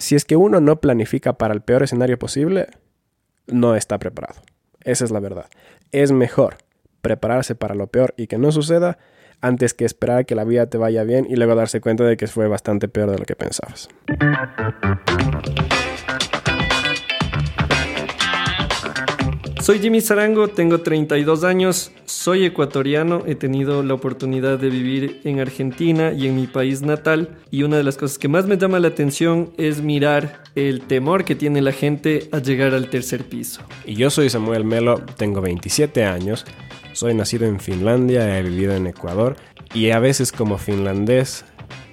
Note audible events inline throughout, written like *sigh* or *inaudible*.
si es que uno no planifica para el peor escenario posible, no está preparado. Esa es la verdad. Es mejor prepararse para lo peor y que no suceda antes que esperar que la vida te vaya bien y luego darse cuenta de que fue bastante peor de lo que pensabas. Soy Jimmy Zarango, tengo 32 años, soy ecuatoriano, he tenido la oportunidad de vivir en Argentina y en mi país natal y una de las cosas que más me llama la atención es mirar el temor que tiene la gente a llegar al tercer piso. Y yo soy Samuel Melo, tengo 27 años, soy nacido en Finlandia, he vivido en Ecuador y a veces como finlandés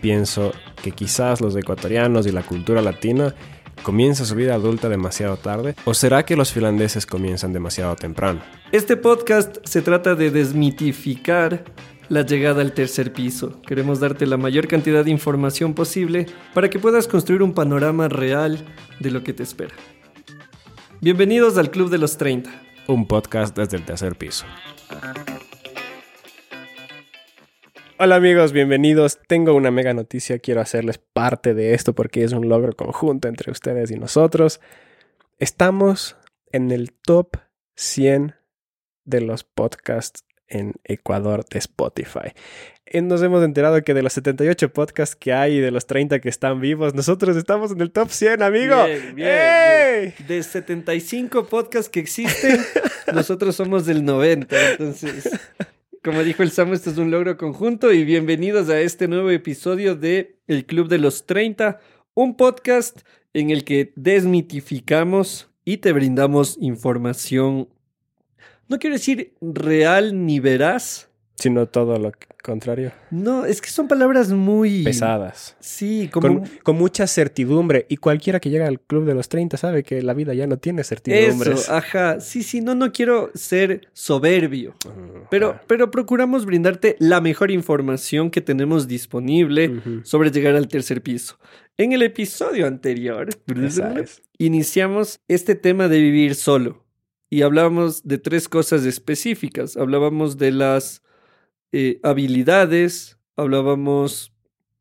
pienso que quizás los ecuatorianos y la cultura latina ¿Comienza su vida adulta demasiado tarde? ¿O será que los finlandeses comienzan demasiado temprano? Este podcast se trata de desmitificar la llegada al tercer piso. Queremos darte la mayor cantidad de información posible para que puedas construir un panorama real de lo que te espera. Bienvenidos al Club de los 30. Un podcast desde el tercer piso. Hola amigos, bienvenidos. Tengo una mega noticia, quiero hacerles parte de esto porque es un logro conjunto entre ustedes y nosotros. Estamos en el top 100 de los podcasts en Ecuador de Spotify. Eh, nos hemos enterado que de los 78 podcasts que hay y de los 30 que están vivos, nosotros estamos en el top 100, amigo. Bien, bien, De 75 podcasts que existen, *laughs* nosotros somos del 90. Entonces, como dijo el Samu, esto es un logro conjunto y bienvenidos a este nuevo episodio de El Club de los 30, un podcast en el que desmitificamos y te brindamos información, no quiero decir real ni veraz, sino todo lo contrario. No, es que son palabras muy... Pesadas. Sí, como... Con, mucha certidumbre. Y cualquiera que llega al club de los 30 sabe que la vida ya no tiene certidumbre. Eso, ajá. Sí, sí, no, no quiero ser soberbio. pero, pero procuramos brindarte la mejor información que tenemos disponible sobre llegar al tercer piso. En el episodio anterior, iniciamos este tema de vivir solo. Y hablábamos de tres cosas específicas. Hablábamos de las eh, habilidades, hablábamos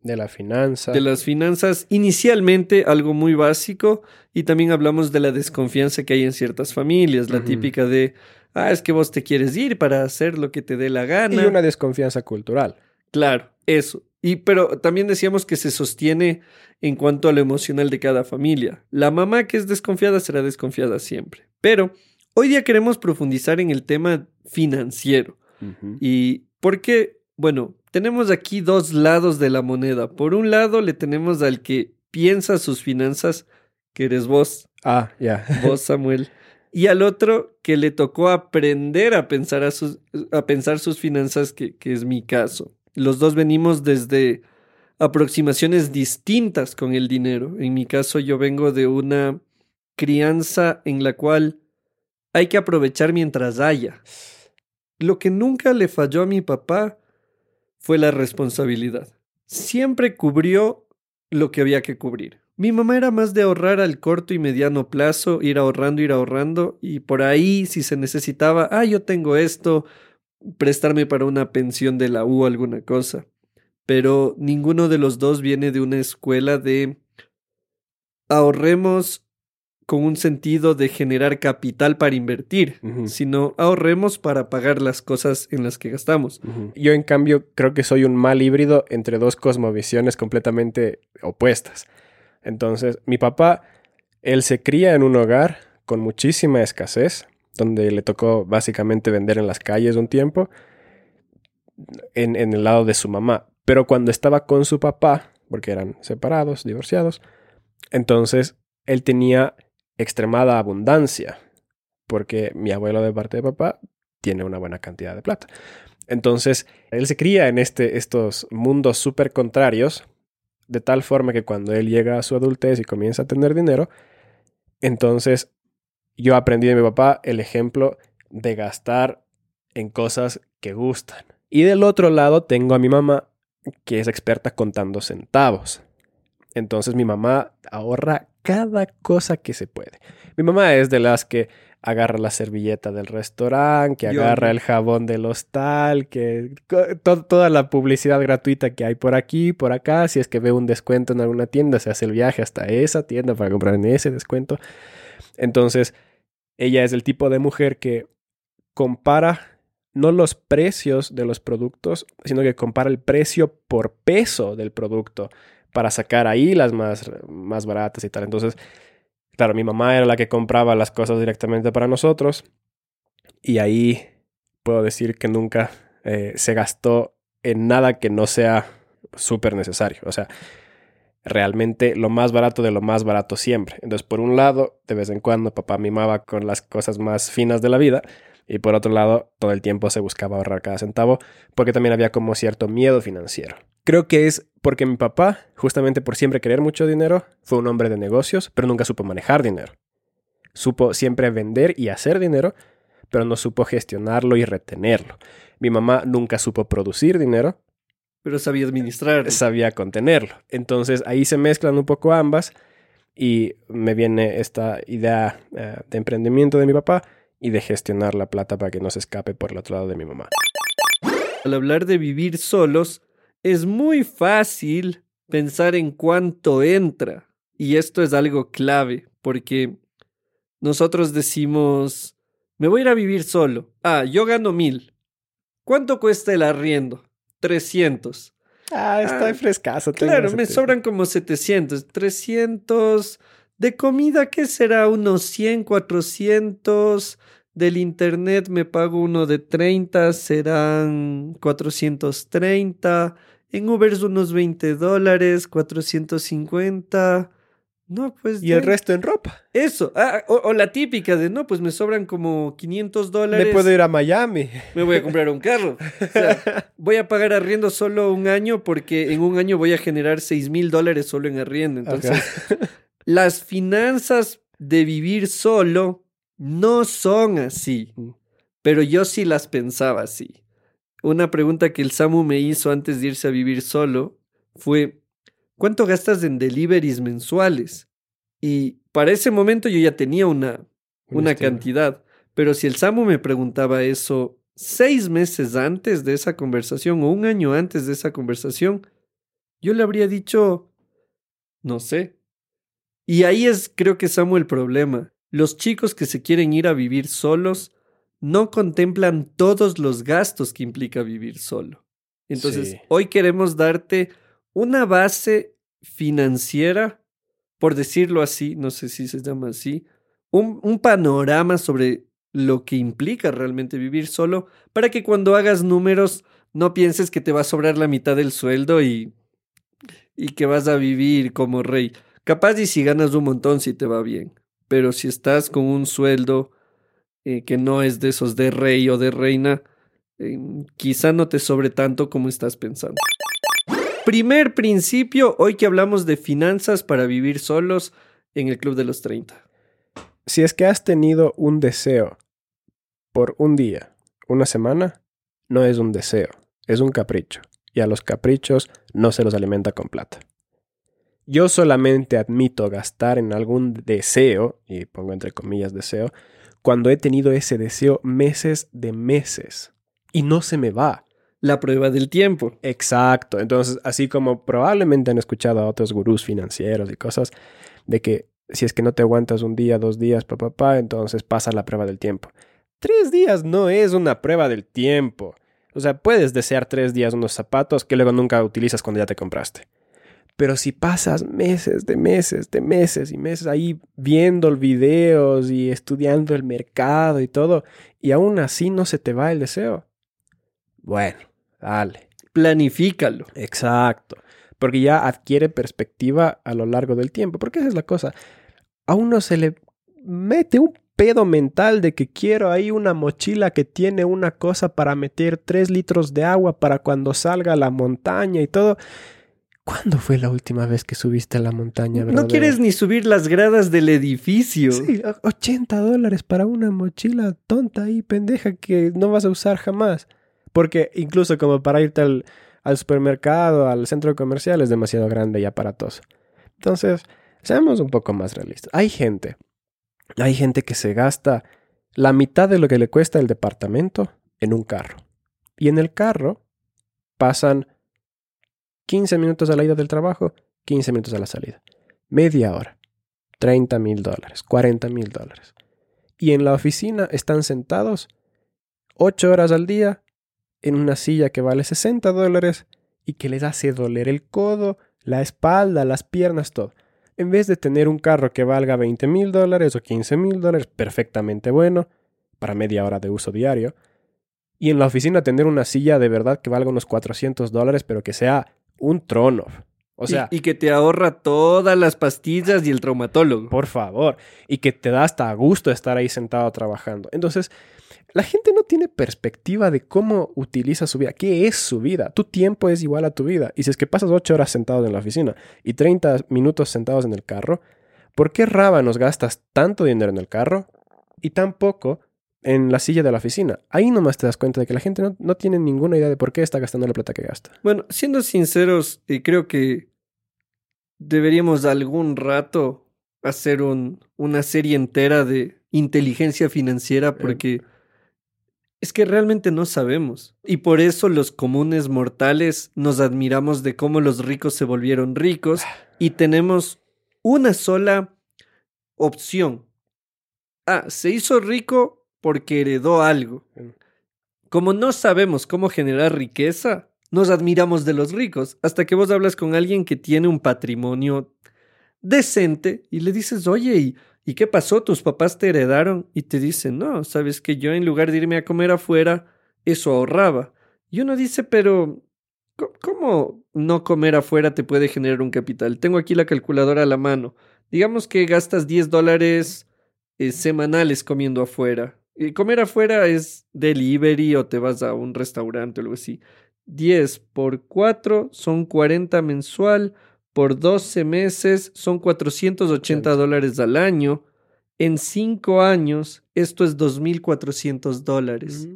de la finanza. De las finanzas, inicialmente algo muy básico, y también hablamos de la desconfianza que hay en ciertas familias, la típica de, ah, es que vos te quieres ir para hacer lo que te dé la gana. Y una desconfianza cultural. Claro, eso. Y pero también decíamos que se sostiene en cuanto a lo emocional de cada familia. La mamá que es desconfiada será desconfiada siempre. Pero hoy día queremos profundizar en el tema financiero. Y porque, bueno, tenemos aquí dos lados de la moneda. Por un lado, le tenemos al que piensa sus finanzas, que eres vos. Ah, ya. Vos, *laughs* Samuel. Y al otro, que le tocó aprender a pensar, a sus, a pensar sus finanzas, que, que es mi caso. Los dos venimos desde aproximaciones distintas con el dinero. En mi caso, yo vengo de una crianza en la cual hay que aprovechar mientras haya. Lo que nunca le falló a mi papá fue la responsabilidad. Siempre cubrió lo que había que cubrir. Mi mamá era más de ahorrar al corto y mediano plazo, ir ahorrando, ir ahorrando, y por ahí, si se necesitaba, ah, yo tengo esto, prestarme para una pensión de la U alguna cosa. Pero ninguno de los dos viene de una escuela de ahorremos con un sentido de generar capital para invertir, sino ahorremos para pagar las cosas en las que gastamos. Yo en cambio creo que soy un mal híbrido entre dos cosmovisiones completamente opuestas. Entonces, mi papá, él se cría en un hogar con muchísima escasez, donde le tocó básicamente vender en las calles un tiempo, en, en el lado de su mamá. Pero cuando estaba con su papá, porque eran separados, divorciados, entonces él tenía extremada abundancia, porque mi abuelo de parte de papá tiene una buena cantidad de plata. Entonces, él se cría en este, estos mundos súper contrarios, de tal forma que cuando él llega a su adultez y comienza a tener dinero, entonces yo aprendí de mi papá el ejemplo de gastar en cosas que gustan. Y del otro lado tengo a mi mamá, que es experta contando centavos. Entonces mi mamá ahorra cada cosa que se puede. Mi mamá es de las que agarra la servilleta del restaurante, que Yo- agarra el jabón del hostal, que to- toda la publicidad gratuita que hay por aquí, por acá, si es que ve un descuento en alguna tienda, se hace el viaje hasta esa tienda para comprar en ese descuento. Entonces, ella es el tipo de mujer que compara no los precios de los productos, sino que compara el precio por peso del producto para sacar ahí las más, más baratas y tal. Entonces, claro, mi mamá era la que compraba las cosas directamente para nosotros y ahí puedo decir que nunca eh, se gastó en nada que no sea súper necesario. O sea, realmente lo más barato de lo más barato siempre. Entonces, por un lado, de vez en cuando papá mimaba con las cosas más finas de la vida y por otro lado, todo el tiempo se buscaba ahorrar cada centavo porque también había como cierto miedo financiero. Creo que es porque mi papá, justamente por siempre querer mucho dinero, fue un hombre de negocios, pero nunca supo manejar dinero. Supo siempre vender y hacer dinero, pero no supo gestionarlo y retenerlo. Mi mamá nunca supo producir dinero, Pero sabía administrar. sabía contenerlo. Entonces ahí se mezclan un poco ambas y me viene esta idea eh, de emprendimiento de mi papá y de gestionar la plata para que no se escape por el otro lado de mi mamá. Al hablar de vivir solos, es muy fácil pensar en cuánto entra. Y esto es algo clave, porque nosotros decimos, me voy a ir a vivir solo. Ah, yo gano mil. ¿Cuánto cuesta el arriendo? 300. Ah, está frescazo. Claro, me sobran como 700. 300. De comida, ¿qué será? Unos 100, 400. Del internet me pago uno de 30, serán 430. En Ubers unos 20 dólares, 450. No, pues... Y el resto en ropa. Eso. Ah, o, o la típica de, no, pues me sobran como 500 dólares. Me puedo ir a Miami. Me voy a comprar un carro. O sea, *laughs* voy a pagar arriendo solo un año porque en un año voy a generar 6 mil dólares solo en arriendo. Entonces, *laughs* las finanzas de vivir solo no son así. Mm. Pero yo sí las pensaba así. Una pregunta que el Samu me hizo antes de irse a vivir solo fue, ¿cuánto gastas en deliveries mensuales? Y para ese momento yo ya tenía una, una estilo. cantidad. Pero si el Samu me preguntaba eso seis meses antes de esa conversación o un año antes de esa conversación, yo le habría dicho, no sé. Y ahí es, creo que Samu, el problema. Los chicos que se quieren ir a vivir solos no contemplan todos los gastos que implica vivir solo. Entonces, Sí. hoy queremos darte una base financiera, por decirlo así, no sé si se llama así, un, un panorama sobre lo que implica realmente vivir solo, para que cuando hagas números no pienses que te va a sobrar la mitad del sueldo y, y que vas a vivir como rey. Capaz y si ganas un montón si te va bien, pero si estás con un sueldo eh, que no es de esos de rey o de reina, eh, quizá no te sobre tanto como estás pensando. Primer principio, hoy que hablamos de finanzas para vivir solos en el Club de los 30. Si es que has tenido un deseo por un día, una semana, no es un deseo, es un capricho. Y a los caprichos no se los alimenta con plata. Yo solamente admito gastar en algún deseo, y pongo entre comillas deseo, cuando he tenido ese deseo meses de meses. Y no se me va. La prueba del tiempo. Exacto. Entonces, así como probablemente han escuchado a otros gurús financieros y cosas, de que si es que no te aguantas un día, dos días, papá, pa, entonces pasa la prueba del tiempo. Tres días no es una prueba del tiempo. O sea, puedes desear tres días unos zapatos que luego nunca utilizas cuando ya te compraste. Pero si pasas meses de meses, de meses y meses ahí viendo videos y estudiando el mercado y todo, y aún así no se te va el deseo. Bueno, dale. Planifícalo. Exacto. Porque ya adquiere perspectiva a lo largo del tiempo. Porque esa es la cosa. A uno se le mete un pedo mental de que quiero ahí una mochila que tiene una cosa para meter tres litros de agua para cuando salga a la montaña y todo. ¿Cuándo fue la última vez que subiste a la montaña, No quieres ni subir las gradas del edificio. Sí, o- 80 dólares para una mochila tonta y pendeja que no vas a usar jamás. Porque incluso como para irte al, al supermercado, al centro comercial, es demasiado grande y aparatoso. Entonces, seamos un poco más realistas. Hay gente, hay gente que se gasta la mitad de lo que le cuesta el departamento en un carro. Y en el carro pasan 15 minutos a la ida del trabajo, 15 minutos a la salida. Media hora. 30 mil dólares, 40 mil dólares. Y en la oficina están sentados 8 horas al día en una silla que vale 60 dólares y que les hace doler el codo, la espalda, las piernas, todo. En vez de tener un carro que valga 20 mil dólares o 15 mil dólares, perfectamente bueno, para media hora de uso diario, y en la oficina tener una silla de verdad que valga unos 400 dólares, pero que sea un trono. O sea, y, y, que te ahorra todas las pastillas y el traumatólogo. Por favor. Y que te da hasta gusto estar ahí sentado trabajando. Entonces, la gente no tiene perspectiva de cómo utiliza su vida, qué es su vida. Tu tiempo es igual a tu vida. Y si es que pasas 8 horas sentado en la oficina y 30 minutos sentados en el carro, ¿por qué nos gastas tanto dinero en el carro y tan poco en la silla de la oficina. Ahí nomás te das cuenta de que la gente no, tiene ninguna idea de por qué está gastando la plata que gasta. Bueno, siendo sinceros, y creo que deberíamos algún rato hacer un, una serie entera de inteligencia financiera porque es que realmente no sabemos. Y por eso los comunes mortales nos admiramos de cómo los ricos se volvieron ricos y tenemos una sola opción. Ah, se hizo rico porque heredó algo. Como no sabemos cómo generar riqueza, nos admiramos de los ricos, hasta que vos hablas con alguien que tiene un patrimonio decente y le dices, oye, ¿y, qué pasó? ¿Tus papás te heredaron? Y te dicen, no, sabes que yo en lugar de irme a comer afuera, eso ahorraba. Y uno dice, pero ¿cómo no comer afuera te puede generar un capital? Tengo aquí la calculadora a la mano. Digamos que gastas 10 dólares eh, semanales comiendo afuera. Y comer afuera es delivery o te vas a un restaurante o algo así. 10 por 4 son 40 mensual, por 12 meses son 480 dólares al año. En 5 años, esto es 2.400 dólares.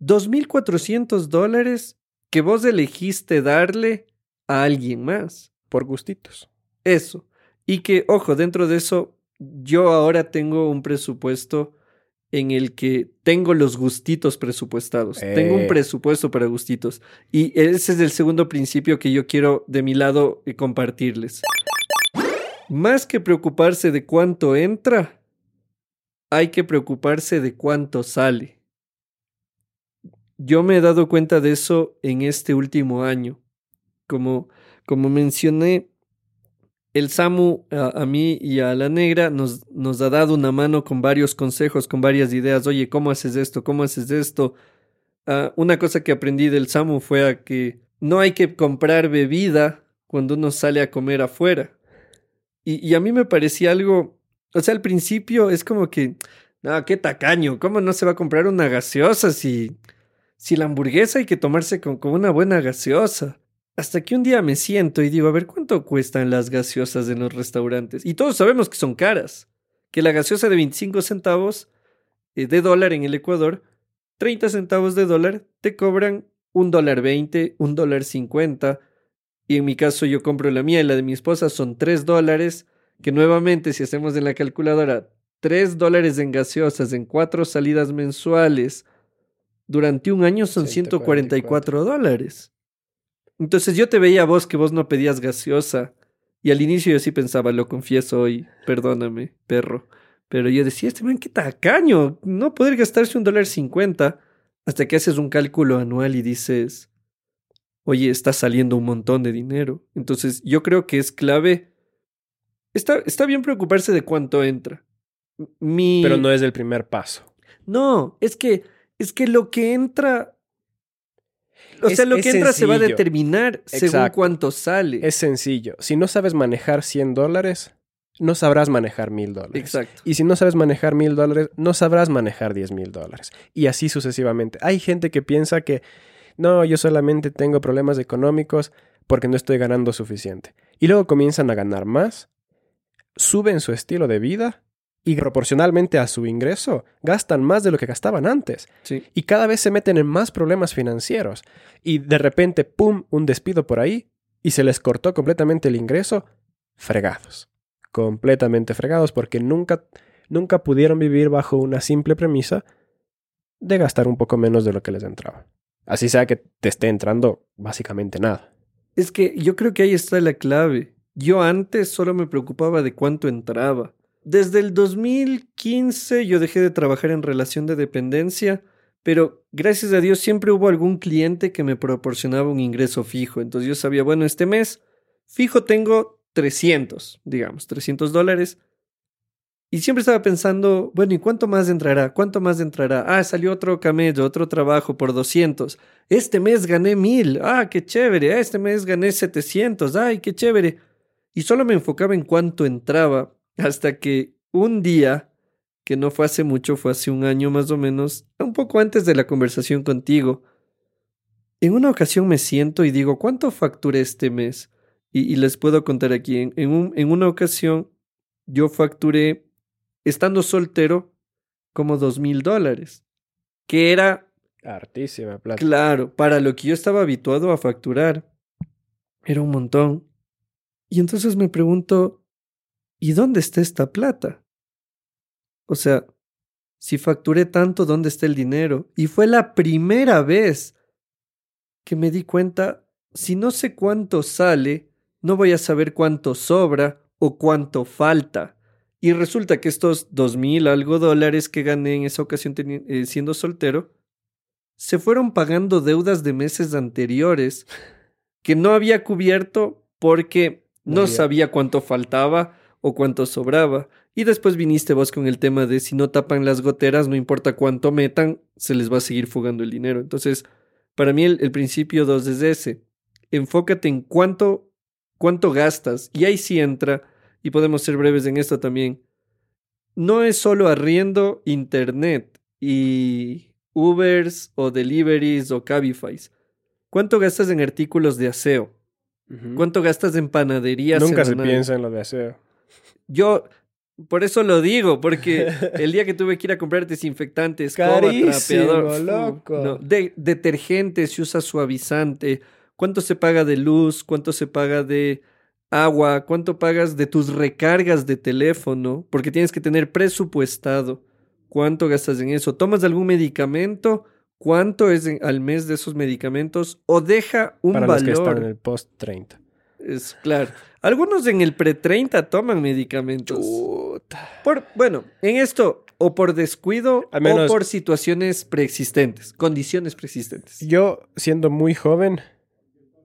2.400 dólares que vos elegiste darle a alguien más. Por gustitos. Eso. Y que, ojo, dentro de eso, yo ahora tengo un presupuesto en el que tengo los gustitos presupuestados. Tengo un eh. presupuesto para gustitos. Y ese es el segundo principio que yo quiero de mi lado eh, compartirles. Más que preocuparse de cuánto entra, hay que preocuparse de cuánto sale. Yo me he dado cuenta de eso en este último año. Como, como mencioné, el Samu a, mí y a la negra nos, nos ha dado una mano con varios consejos, con varias ideas. Oye, ¿cómo haces esto? ¿Cómo haces esto? Ah, una cosa que aprendí del Samu fue a que no hay que comprar bebida cuando uno sale a comer afuera. Y, a mí me parecía algo, o sea, al principio es como que, qué tacaño, ¿cómo no se va a comprar una gaseosa si, si la hamburguesa hay que tomarse con, con una buena gaseosa? Hasta que un día me siento y digo, a ver, ¿cuánto cuestan las gaseosas en los restaurantes? Y todos sabemos que son caras. Que la gaseosa de 25 centavos eh, de dólar en el Ecuador, 30 centavos de dólar, te cobran un dólar 20, un dólar 50. Y en mi caso yo compro la mía y la de mi esposa son 3 dólares, que nuevamente si hacemos en la calculadora 3 dólares en gaseosas en 4 salidas mensuales, durante un año son 144 dólares. Entonces yo te veía a vos que vos no pedías gaseosa. Y al inicio yo sí pensaba, lo confieso hoy, perdóname, perro. Pero yo decía, este man, qué tacaño, no poder gastarse un dólar cincuenta. Hasta que haces un cálculo anual y dices, oye, está saliendo un montón de dinero. Entonces yo creo que es clave. Está, está bien preocuparse de cuánto entra. Mi... Pero no es el primer paso. No, es que, es que lo que entra o sea, lo que entra se va a determinar según cuánto sale. Es sencillo. Si no sabes manejar 100 dólares, no sabrás manejar 1000 dólares. Exacto. Y si no sabes manejar 1000 dólares, no sabrás manejar 10 mil dólares. Y así sucesivamente. Hay gente que piensa que no, yo solamente tengo problemas económicos porque no estoy ganando suficiente. Y luego comienzan a ganar más, suben su estilo de vida y proporcionalmente a su ingreso gastan más de lo que gastaban antes. Y cada vez se meten en más problemas financieros. Y de repente, ¡pum!, un despido por ahí y se les cortó completamente el ingreso. Fregados. Completamente fregados porque nunca nunca pudieron vivir bajo una simple premisa de gastar un poco menos de lo que les entraba. Así sea que te esté entrando básicamente nada. Es que yo creo que ahí está la clave. Yo antes solo me preocupaba de cuánto entraba. Desde el 2015 yo dejé de trabajar en relación de dependencia, pero gracias a Dios siempre hubo algún cliente que me proporcionaba un ingreso fijo. Entonces yo sabía, bueno, este mes fijo tengo 300, digamos, 300 dólares. Y siempre estaba pensando, bueno, ¿y cuánto más entrará? ¿Cuánto más entrará? Ah, salió otro camello, otro trabajo por 200. Este mes gané 1000. Ah, qué chévere. Este mes gané 700. Ay, qué chévere. Y solo me enfocaba en cuánto entraba hasta que un día, que no fue hace mucho, fue hace un año más o menos, un poco antes de la conversación contigo, en una ocasión me siento y digo, ¿cuánto facturé este mes? Y, les puedo contar aquí, en, en una ocasión yo facturé estando soltero, como dos mil dólares. Que era. Hartísima plata. Claro, para lo que yo estaba habituado a facturar. Era un montón. Y entonces me pregunto, ¿y dónde está esta plata? O sea, si facturé tanto, ¿dónde está el dinero? Y fue la primera vez que me di cuenta, si no sé cuánto sale, no voy a saber cuánto sobra o cuánto falta. Y resulta que estos dos mil algo dólares que gané en esa ocasión eh, siendo soltero, se fueron pagando deudas de meses anteriores *laughs* que no había cubierto porque no, sabía cuánto faltaba o cuánto sobraba. Y después viniste vos con el tema de si no tapan las goteras, no importa cuánto metan, se les va a seguir fugando el dinero. Entonces, para mí el, principio dos es ese. Enfócate en cuánto, cuánto gastas. Y ahí sí entra y podemos ser breves en esto también, no es solo arriendo internet y Ubers o deliveries o Cabify. ¿Cuánto gastas en artículos de aseo? ¿Cuánto gastas en panadería? Nunca se piensa en lo de aseo. Yo, por eso lo digo, porque *laughs* el día que tuve que ir a comprar desinfectantes, trapeador, loco. de, detergente, se usa suavizante, cuánto se paga de luz, cuánto se paga de agua, cuánto pagas de tus recargas de teléfono, porque tienes que tener presupuestado cuánto gastas en eso. ¿Tomas algún medicamento? ¿Cuánto es al mes de esos medicamentos? ¿O deja un Para valor? Los que están en el post 30. Es claro. Algunos en el pre 30 toman medicamentos. Por, bueno, en esto, o por descuido o por situaciones preexistentes, condiciones preexistentes. Yo, siendo muy joven,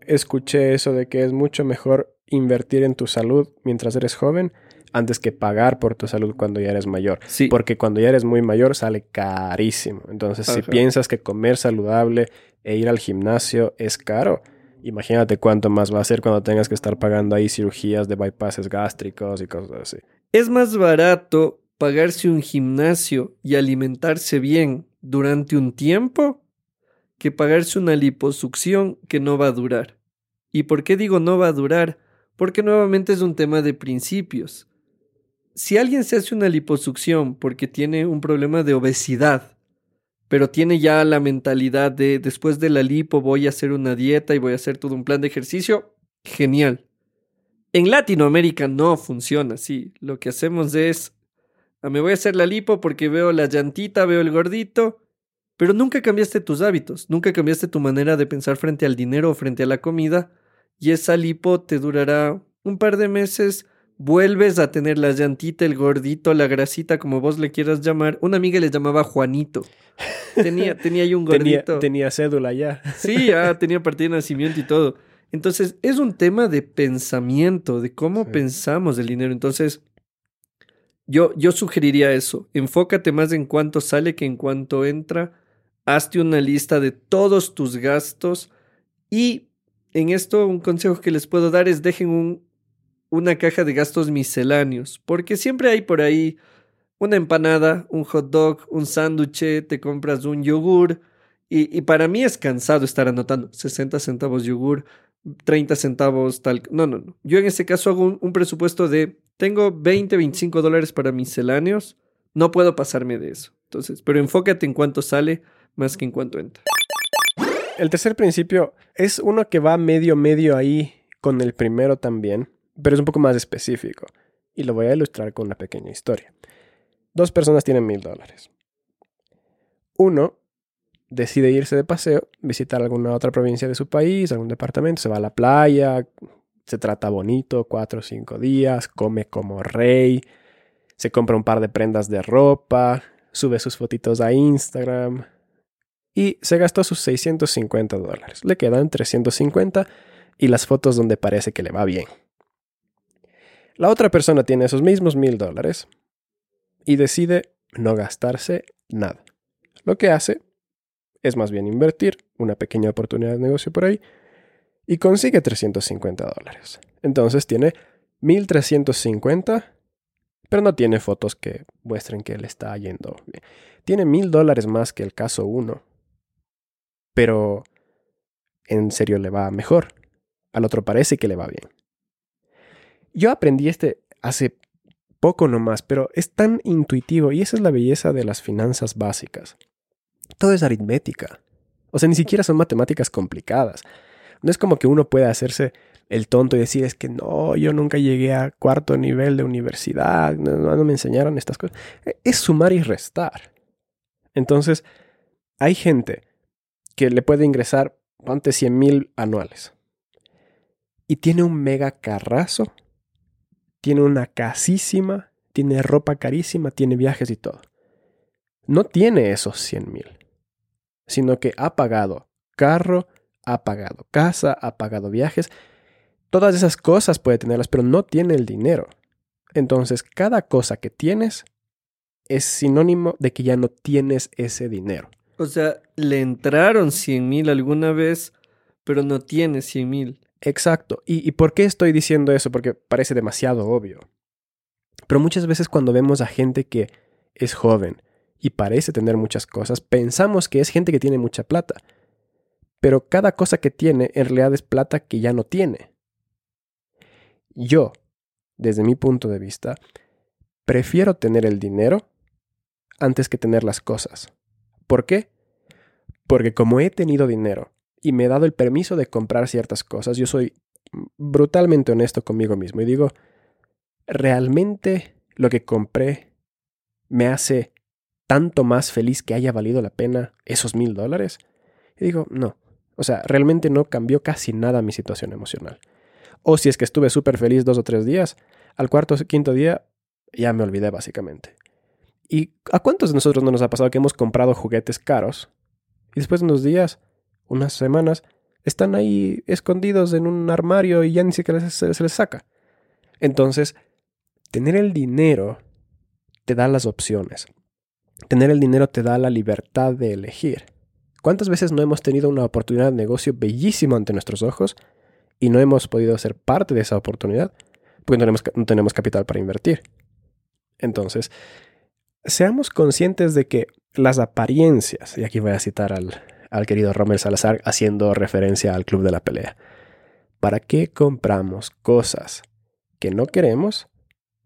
escuché eso de que es mucho mejor invertir en tu salud mientras eres joven antes que pagar por tu salud cuando ya eres mayor. Sí. Porque cuando ya eres muy mayor sale carísimo. Entonces, si piensas que comer saludable e ir al gimnasio es caro, imagínate cuánto más va a ser cuando tengas que estar pagando ahí cirugías de bypasses gástricos y cosas así. Es más barato pagarse un gimnasio y alimentarse bien durante un tiempo que pagarse una liposucción que no va a durar. ¿Y por qué digo no va a durar? Porque nuevamente es un tema de principios. Si alguien se hace una liposucción porque tiene un problema de obesidad, pero tiene ya la mentalidad de después de la lipo voy a hacer una dieta y voy a hacer todo un plan de ejercicio, genial. En Latinoamérica no funciona así. Lo que hacemos es, ah, me voy a hacer la lipo porque veo la llantita, veo el gordito, pero nunca cambiaste tus hábitos, nunca cambiaste tu manera de pensar frente al dinero o frente a la comida, y esa lipo te durará un par de meses, vuelves a tener la llantita, el gordito, la grasita, como vos le quieras llamar. Una amiga le llamaba Juanito. Tenía, *laughs* tenía ahí un gordito. Tenía, cédula ya. Sí, ya tenía partida de nacimiento y todo. Entonces, es un tema de pensamiento, de cómo pensamos el dinero. Entonces, yo, yo sugeriría eso. Enfócate más en cuánto sale que en cuánto entra hazte una lista de todos tus gastos y en esto un consejo que les puedo dar es dejen un, una caja de gastos misceláneos, porque siempre hay por ahí una empanada, un hot dog, un sándwich, te compras un yogur y, y, para mí es cansado estar anotando 60 centavos yogur, 30 centavos tal. No, no, no. Yo en este caso hago un, un presupuesto de tengo 20, 25 dólares para misceláneos, no puedo pasarme de eso. Entonces, pero enfócate en cuánto sale más que en cuanto entra. El tercer principio es uno que va medio medio ahí con el primero también, pero es un poco más específico y lo voy a ilustrar con una pequeña historia. dos personas tienen mil dólares. Uno decide irse de paseo, visitar alguna otra provincia de su país, algún departamento, se va a la playa, se trata bonito, cuatro o cinco días, come como rey, se compra un par de prendas de ropa, sube sus fotitos a Instagram y se gastó sus 650 dólares. Le quedan 350 y las fotos donde parece que le va bien. La otra persona tiene esos mismos mil dólares y decide no gastarse nada. Lo que hace es más bien invertir una pequeña oportunidad de negocio por ahí y consigue 350 dólares. Entonces tiene 1350, pero no tiene fotos que muestren que le está yendo bien. Tiene mil dólares más que el caso 1, pero en serio le va mejor. Al otro parece que le va bien. Yo aprendí este hace poco nomás, pero es tan intuitivo y esa es la belleza de las finanzas básicas. Todo es aritmética. O sea, ni siquiera son matemáticas complicadas. No es como que uno pueda hacerse el tonto y decir es que no, yo nunca llegué a cuarto nivel de universidad, no, me enseñaron estas cosas. E, es sumar y restar. Entonces, hay gente que le puede ingresar, ante 100 mil anuales. Y tiene un mega carrazo, tiene una casísima, tiene ropa carísima, tiene viajes y todo. No tiene esos 100 mil, sino que ha pagado carro, ha pagado casa, ha pagado viajes. Todas esas cosas puede tenerlas, pero no tiene el dinero. Entonces, cada cosa que tienes es sinónimo de que ya no tienes ese dinero. O sea, le entraron 100 mil alguna vez, pero no tiene 100 mil. Exacto. ¿Y, ¿Y por qué estoy diciendo eso? Porque parece demasiado obvio. Pero muchas veces cuando vemos a gente que es joven y parece tener muchas cosas, pensamos que es gente que tiene mucha plata pero cada cosa que tiene en realidad es plata que ya no tiene. Yo, desde mi punto de vista, prefiero tener el dinero antes que tener las cosas. ¿Por qué? Porque como he tenido dinero y me he dado el permiso de comprar ciertas cosas, yo soy brutalmente honesto conmigo mismo y digo, ¿realmente lo que compré me hace tanto más feliz que haya valido la pena esos mil dólares? Y digo, no, o sea, realmente no cambió casi nada mi situación emocional. O si es que estuve súper feliz dos o tres días, al cuarto o quinto día ya me olvidé básicamente. ¿Y a cuántos de nosotros no nos ha pasado que hemos comprado juguetes caros y después de unos días, unas semanas, están ahí escondidos en un armario y ya ni siquiera se, se les saca? Entonces, tener el dinero te da las opciones. Tener el dinero te da la libertad de elegir. ¿Cuántas veces no hemos tenido una oportunidad de negocio bellísima ante nuestros ojos y no hemos podido ser parte de esa oportunidad porque no tenemos, no tenemos capital para invertir? Entonces, seamos conscientes de que las apariencias, y aquí voy a citar al, al querido Romer Salazar haciendo referencia al club de la pelea, ¿para qué compramos cosas que no queremos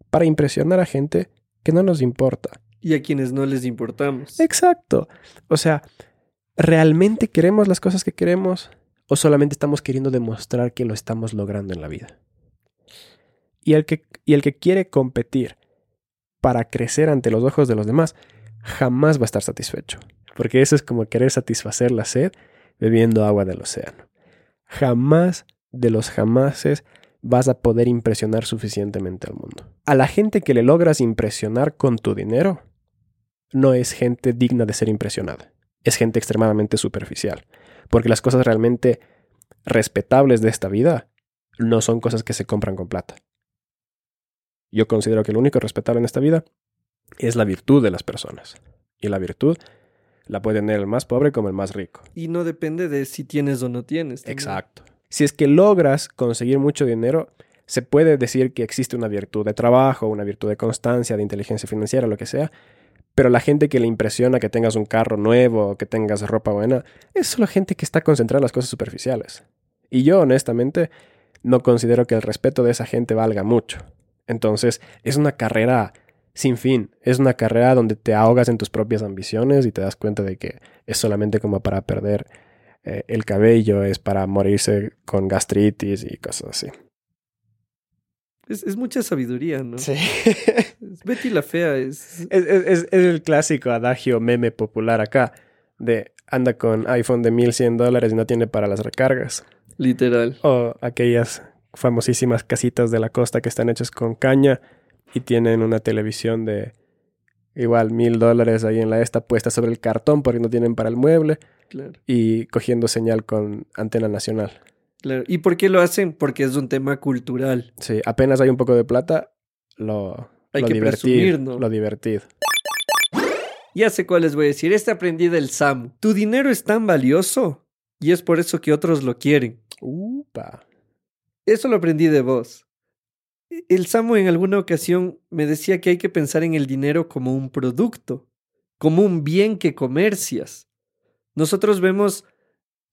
para impresionar a gente que no nos importa? Y a quienes no les importamos. Exacto. O sea, ¿Realmente queremos las cosas que queremos o solamente estamos queriendo demostrar que lo estamos logrando en la vida? Y el que, y el que quiere competir para crecer ante los ojos de los demás jamás va a estar satisfecho, porque eso es como querer satisfacer la sed bebiendo agua del océano. Jamás de los jamases vas a poder impresionar suficientemente al mundo. A la gente que le logras impresionar con tu dinero, no es gente digna de ser impresionada es gente extremadamente superficial. Porque las cosas realmente respetables de esta vida no son cosas que se compran con plata. Yo considero que lo único respetable en esta vida es la virtud de las personas. Y la virtud la puede tener el más pobre como el más rico. Y no depende de si tienes o no tienes. Exacto. Si es que logras conseguir mucho dinero, se puede decir que existe una virtud de trabajo, una virtud de constancia, de inteligencia financiera, lo que sea, pero la gente que le impresiona que tengas un carro nuevo que tengas ropa buena es solo gente que está concentrada en las cosas superficiales. Y yo, honestamente, no considero que el respeto de esa gente valga mucho. Entonces, es una carrera sin fin. Es una carrera donde te ahogas en tus propias ambiciones y te das cuenta de que es solamente como para perder eh, el cabello, es para morirse con gastritis y cosas así. Es, es mucha sabiduría, ¿no? Sí. Betty la Fea es... Es, es- es- es el clásico adagio meme popular acá de anda con iPhone de 1100 dólares y no tiene para las recargas. Literal. O aquellas famosísimas casitas de la costa que están hechas con caña y tienen una televisión de igual mil dólares ahí en la esta puesta sobre el cartón porque no tienen para el mueble Claro, y cogiendo señal con antena nacional. claro. ¿Y por qué lo hacen? Porque es un tema cultural. Sí, apenas hay un poco de plata, lo, Hay lo que divertido. presumir, ¿no? Lo divertido. Ya sé cuál les voy a decir. Este aprendí del Samu. Tu dinero es tan valioso y es por eso que otros lo quieren. Upa. Eso lo aprendí de vos. El Samu en alguna ocasión me decía que hay que pensar en el dinero como un producto, como un bien que comercias. Nosotros vemos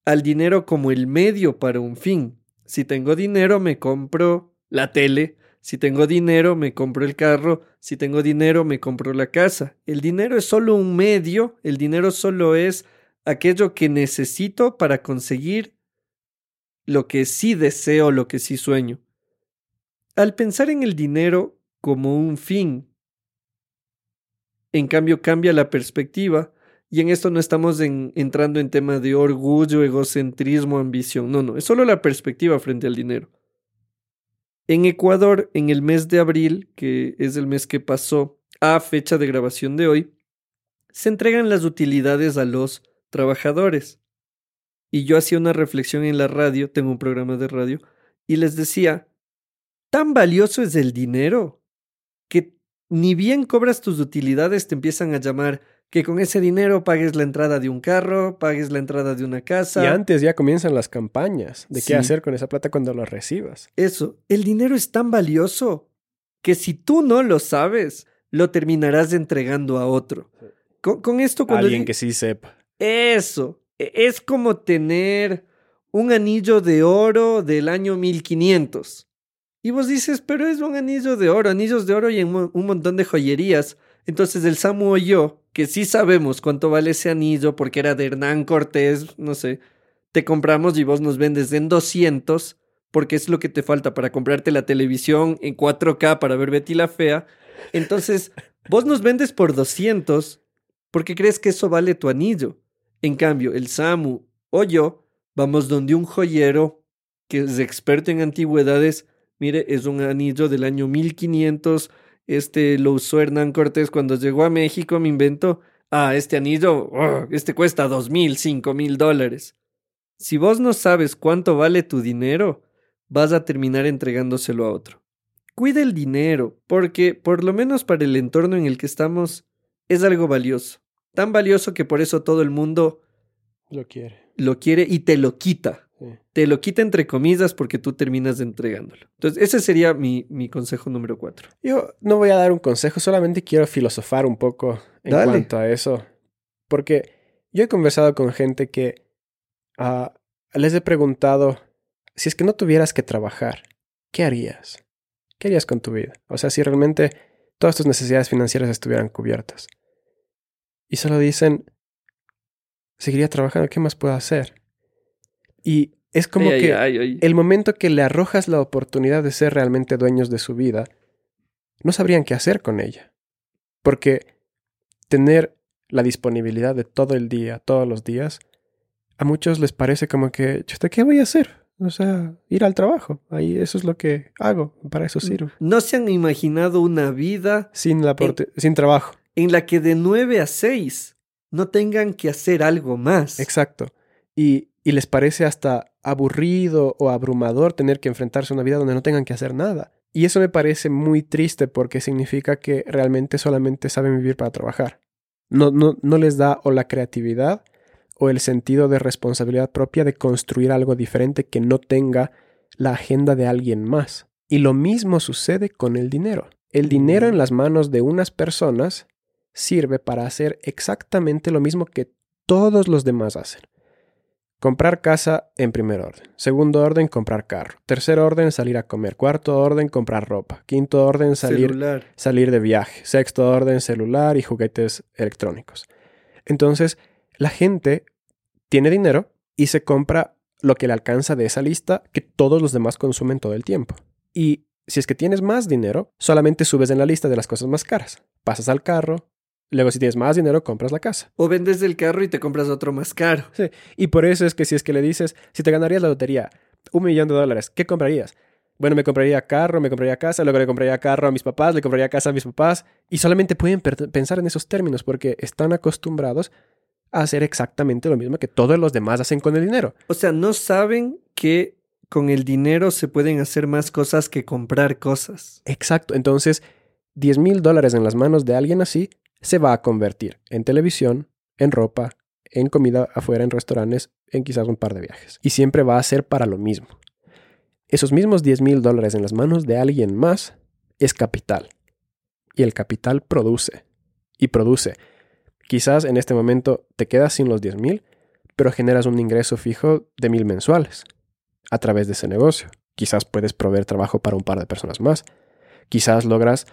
al dinero como el medio para un fin. Si tengo dinero, me compro la tele. Si tengo dinero, me compro el carro. Si tengo dinero, me compro la casa. El dinero es solo un medio. El dinero solo es aquello que necesito para conseguir lo que sí deseo, lo que sí sueño. Al pensar en el dinero como un fin, en cambio cambia la perspectiva y en esto no estamos en- entrando en tema de orgullo, egocentrismo, ambición. No, no, es solo la perspectiva frente al dinero. En Ecuador, en el mes de abril, que es el mes que pasó a fecha de grabación de hoy, se entregan las utilidades a los trabajadores. Y yo hacía una reflexión en la radio, tengo un programa de radio, y les decía, tan valioso es el dinero que ni bien cobras tus utilidades te empiezan a llamar que con ese dinero pagues la entrada de un carro, pagues la entrada de una casa. Y antes ya comienzan las campañas de Sí. qué hacer con esa plata cuando la recibas. Eso, el dinero es tan valioso que si tú no lo sabes, lo terminarás entregando a otro. Con, con esto cuando Alguien que sí sepa. Eso, e- es como tener un anillo de oro del año 1500. Y vos dices, pero es un anillo de oro, anillos de oro y un montón de joyerías. Entonces el Samu o yo, que sí sabemos cuánto vale ese anillo porque era de Hernán Cortés, no sé, te compramos y vos nos vendes en 200 porque es lo que te falta para comprarte la televisión en 4K para ver Betty la Fea. Entonces, vos nos vendes por 200 porque crees que eso vale tu anillo. En cambio, el Samu o yo vamos donde un joyero que es experto en antigüedades, mire, es un anillo del año 1500, este lo usó Hernán Cortés cuando llegó a México, me inventó, ah, este anillo, oh, este cuesta dos mil, cinco mil dólares. Si vos no sabes cuánto vale tu dinero, vas a terminar entregándoselo a otro. Cuida el dinero, porque por lo menos para el entorno en el que estamos, es algo valioso. Tan valioso que por eso todo el mundo Lo quiere. lo quiere y te lo quita. Te lo quita entre comillas porque tú terminas entregándolo. Entonces, ese sería mi, mi consejo número cuatro. Yo no voy a dar un consejo, solamente quiero filosofar un poco en Dale. cuanto a eso. Porque yo he conversado con gente que ah, les he preguntado, si es que no tuvieras que trabajar, ¿qué harías? ¿Qué harías con tu vida? O sea, si realmente todas tus necesidades financieras estuvieran cubiertas. Y solo dicen, seguiría trabajando, ¿qué más puedo hacer? Y es como Ay, que ay, ay. el momento que le arrojas la oportunidad de ser realmente dueños de su vida, no sabrían qué hacer con ella. Porque tener la disponibilidad de todo el día, todos los días, a muchos les parece como que, "Chuta, ¿qué voy a hacer? O sea, ir al trabajo. Ahí eso es lo que hago, para eso sirve. No se han imaginado una vida Sin, la sin trabajo. en la que de 9 a 6 no tengan que hacer algo más. Exacto. Y, y les parece hasta aburrido o abrumador tener que enfrentarse a una vida donde no tengan que hacer nada. Y eso me parece muy triste porque significa que realmente solamente saben vivir para trabajar. No, no, no les da o la creatividad o el sentido de responsabilidad propia de construir algo diferente que no tenga la agenda de alguien más. Y lo mismo sucede con el dinero. El dinero en las manos de unas personas sirve para hacer exactamente lo mismo que todos los demás hacen. Comprar casa en primer orden. Segundo orden, comprar carro. Tercer orden, salir a comer. Cuarto orden, comprar ropa. Quinto orden, salir, Celular. salir de viaje. Sexto orden, celular y juguetes electrónicos. Entonces, la gente tiene dinero y se compra lo que le alcanza de esa lista que todos los demás consumen todo el tiempo. Y si es que tienes más dinero, solamente subes en la lista de las cosas más caras. Pasas al carro, luego si tienes más dinero, compras la casa. O vendes el carro y te compras otro más caro. Sí. Y por eso es que si es que le dices, si te ganarías la lotería, un millón de dólares, ¿qué comprarías? Bueno, me compraría carro, me compraría casa, luego le compraría carro a mis papás, le compraría casa a mis papás. Y solamente pueden pensar en esos términos porque están acostumbrados a hacer exactamente lo mismo que todos los demás hacen con el dinero. O sea, no saben que con el dinero se pueden hacer más cosas que comprar cosas. Exacto. Entonces, 10 mil dólares en las manos de alguien así se va a convertir en televisión, en ropa, en comida afuera, en restaurantes, en quizás un par de viajes. Y siempre va a ser para lo mismo. Esos mismos 10 mil dólares en las manos de alguien más es capital. Y el capital produce. Y produce. Quizás en este momento te quedas sin los 10 mil, pero generas un ingreso fijo de mil mensuales a través de ese negocio. Quizás puedes proveer trabajo para un par de personas más. Quizás logras,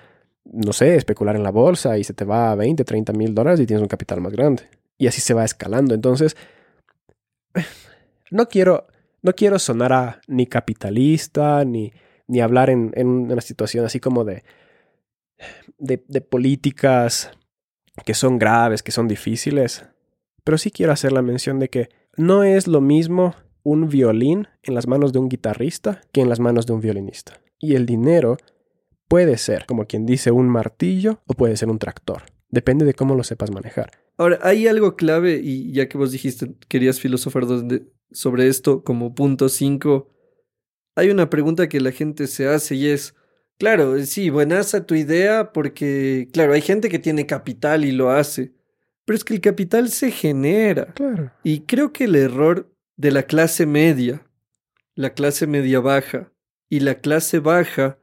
no sé, especular en la bolsa y se te va a 20, 30 mil dólares y tienes un capital más grande. Y así se va escalando. Entonces, no quiero, no quiero sonar a ni capitalista, ni, ni hablar en, en una situación así como de, de, de políticas que son graves, que son difíciles. Pero sí quiero hacer la mención de que no es lo mismo un violín en las manos de un guitarrista que en las manos de un violinista. Y el dinero puede ser, como quien dice, un martillo o puede ser un tractor. Depende de cómo lo sepas manejar. Ahora, hay algo clave, y ya que vos dijiste, querías filosofar sobre esto como punto 5, hay una pregunta que la gente se hace y es, claro, sí, buenaza tu idea porque, claro, hay gente que tiene capital y lo hace, pero es que el capital se genera. Claro. Y creo que el error de la clase media, la clase media baja y la clase baja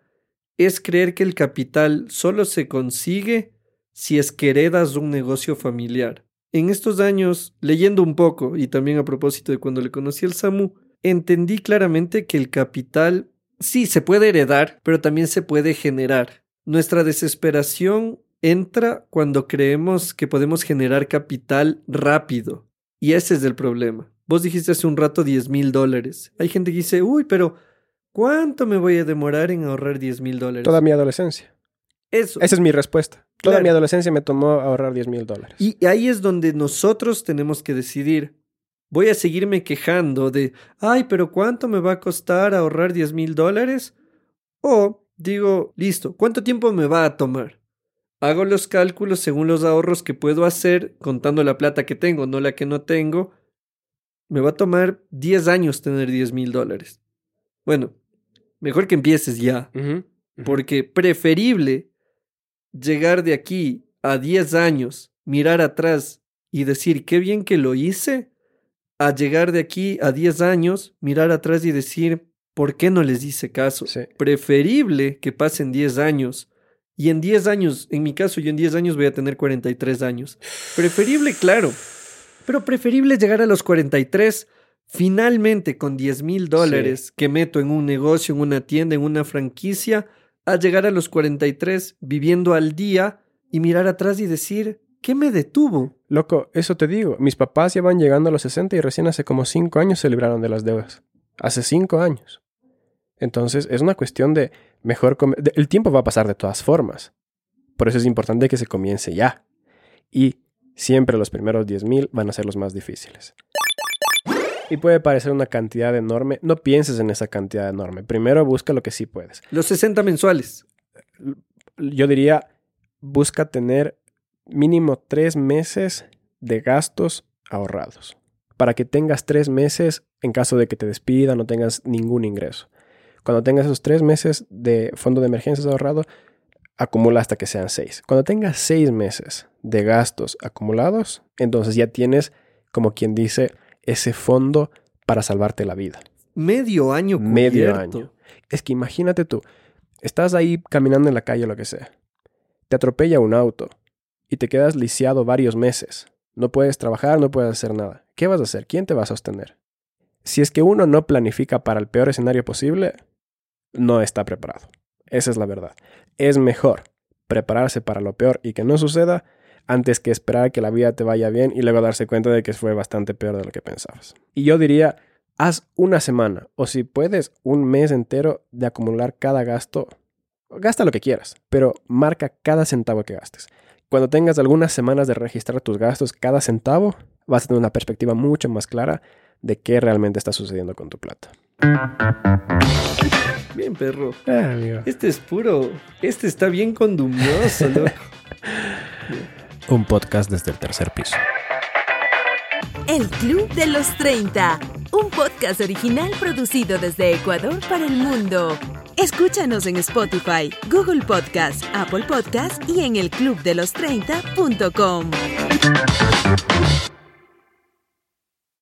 es creer que el capital solo se consigue si es que heredas un negocio familiar. En estos años, leyendo un poco, y también a propósito de cuando le conocí al SAMU, entendí claramente que el capital sí se puede heredar, pero también se puede generar. Nuestra desesperación entra cuando creemos que podemos generar capital rápido, y ese es el problema. Vos dijiste hace un rato 10 mil dólares. Hay gente que dice, uy, pero ¿cuánto me voy a demorar en ahorrar 10 mil dólares? Toda mi adolescencia. Eso. Esa es mi respuesta. Toda mi adolescencia me tomó ahorrar 10 mil dólares. Y ahí es donde nosotros tenemos que decidir. Voy a seguirme quejando de, ay, pero ¿cuánto me va a costar ahorrar 10 mil dólares? O digo, listo, ¿cuánto tiempo me va a tomar? Hago los cálculos según los ahorros que puedo hacer, contando la plata que tengo, no la que no tengo, me va a tomar 10 años tener 10 mil dólares. Bueno, mejor que empieces ya. Porque preferible llegar de aquí a 10 años, mirar atrás y decir qué bien que lo hice, a llegar de aquí a 10 años, mirar atrás y decir por qué no les hice caso. Preferible que pasen 10 años. Y en 10 años, en mi caso, yo en 10 años voy a tener 43 años. Preferible, claro pero preferible llegar a los 43 finalmente con 10 mil dólares que meto en un negocio, en una tienda, en una franquicia, a llegar a los 43 viviendo al día y mirar atrás y decir, ¿qué me detuvo? Loco, eso te digo, mis papás ya van llegando a los 60 y recién hace como 5 años se libraron de las deudas. Hace 5 años. Entonces es una cuestión de mejor... El tiempo va a pasar de todas formas. Por eso es importante que se comience ya. Y Siempre los primeros 10.000 van a ser los más difíciles. Y puede parecer una cantidad enorme. No pienses en esa cantidad enorme. Primero busca lo que sí puedes. Los 60 mensuales. Yo diría, busca tener mínimo tres meses de gastos ahorrados. Para que tengas tres meses en caso de que te despidan, no tengas ningún ingreso. Cuando tengas esos tres meses de fondo de emergencias ahorrado, acumula hasta que sean seis. Cuando tengas seis meses de gastos acumulados, entonces ya tienes, como quien dice, ese fondo para salvarte la vida. Medio año cubierto. Medio año. Es que imagínate tú, estás ahí caminando en la calle o lo que sea. Te atropella un auto y te quedas lisiado varios meses. No puedes trabajar, no puedes hacer nada. ¿Qué vas a hacer? ¿Quién te va a sostener? Si es que uno no planifica para el peor escenario posible, no está preparado. Esa es la verdad. Es mejor prepararse para lo peor y que no suceda antes que esperar que la vida te vaya bien y luego darse cuenta de que fue bastante peor de lo que pensabas. Y yo diría, haz una semana o si puedes un mes entero de acumular cada gasto. Gasta lo que quieras, pero marca cada centavo que gastes. Cuando tengas algunas semanas de registrar tus gastos cada centavo, vas a tener una perspectiva mucho más clara de qué realmente está sucediendo con tu plata. Bien, perro. Ah. Este es puro. Este está bien condumioso, loco. *laughs* Un podcast desde el tercer piso. El Club de los 30, un podcast original producido desde Ecuador para el mundo. Escúchanos en Spotify, Google Podcast, Apple Podcast y en el elclubdelos30.com.